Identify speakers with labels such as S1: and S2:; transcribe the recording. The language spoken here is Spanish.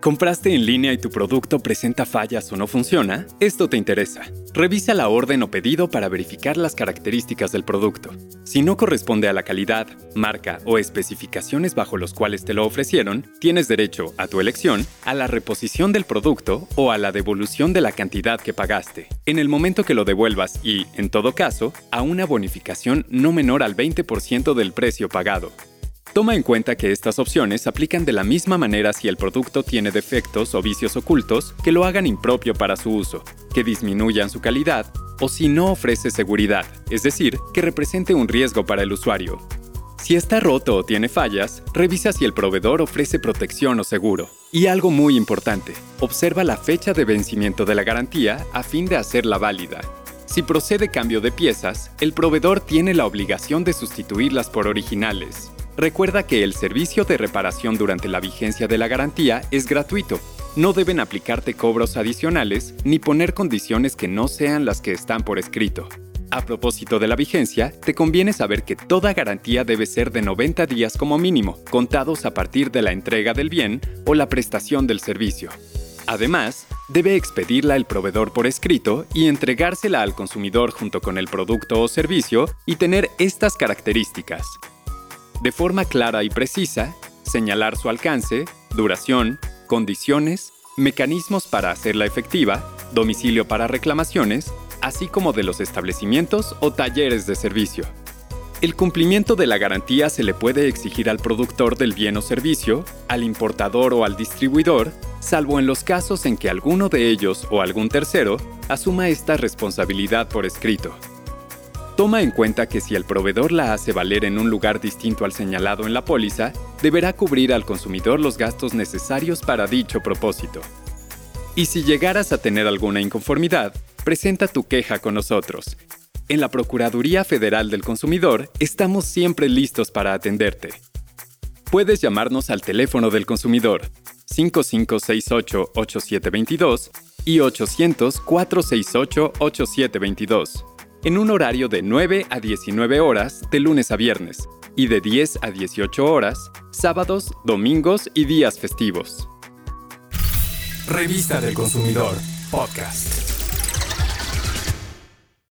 S1: ¿Compraste en línea y tu producto presenta fallas o no funciona? Esto te interesa. Revisa la orden o pedido para verificar las características del producto. Si no corresponde a la calidad, marca o especificaciones bajo los cuales te lo ofrecieron, tienes derecho, a tu elección, a la reposición del producto o a la devolución de la cantidad que pagaste, en el momento que lo devuelvas y, en todo caso, a una bonificación no menor al 20% del precio pagado. Toma en cuenta que estas opciones aplican de la misma manera si el producto tiene defectos o vicios ocultos que lo hagan impropio para su uso, que disminuyan su calidad o si no ofrece seguridad, es decir, que represente un riesgo para el usuario. Si está roto o tiene fallas, revisa si el proveedor ofrece protección o seguro. Y algo muy importante, observa la fecha de vencimiento de la garantía a fin de hacerla válida. Si procede cambio de piezas, el proveedor tiene la obligación de sustituirlas por originales. Recuerda que el servicio de reparación durante la vigencia de la garantía es gratuito. No deben aplicarte cobros adicionales ni poner condiciones que no sean las que están por escrito. A propósito de la vigencia, te conviene saber que toda garantía debe ser de 90 días como mínimo, contados a partir de la entrega del bien o la prestación del servicio. Además, debe expedirla el proveedor por escrito y entregársela al consumidor junto con el producto o servicio y tener estas características de forma clara y precisa, señalar su alcance, duración, condiciones, mecanismos para hacerla efectiva, domicilio para reclamaciones, así como de los establecimientos o talleres de servicio. El cumplimiento de la garantía se le puede exigir al productor del bien o servicio, al importador o al distribuidor, salvo en los casos en que alguno de ellos o algún tercero asuma esta responsabilidad por escrito. Toma en cuenta que si el proveedor la hace valer en un lugar distinto al señalado en la póliza, deberá cubrir al consumidor los gastos necesarios para dicho propósito. Y si llegaras a tener alguna inconformidad, presenta tu queja con nosotros. En la Procuraduría Federal del Consumidor estamos siempre listos para atenderte. Puedes llamarnos al teléfono del consumidor 5568-8722 y 800-468-8722 en un horario de 9 a 19 horas de lunes a viernes y de 10 a 18 horas sábados, domingos y días festivos.
S2: Revista del Consumidor, podcast.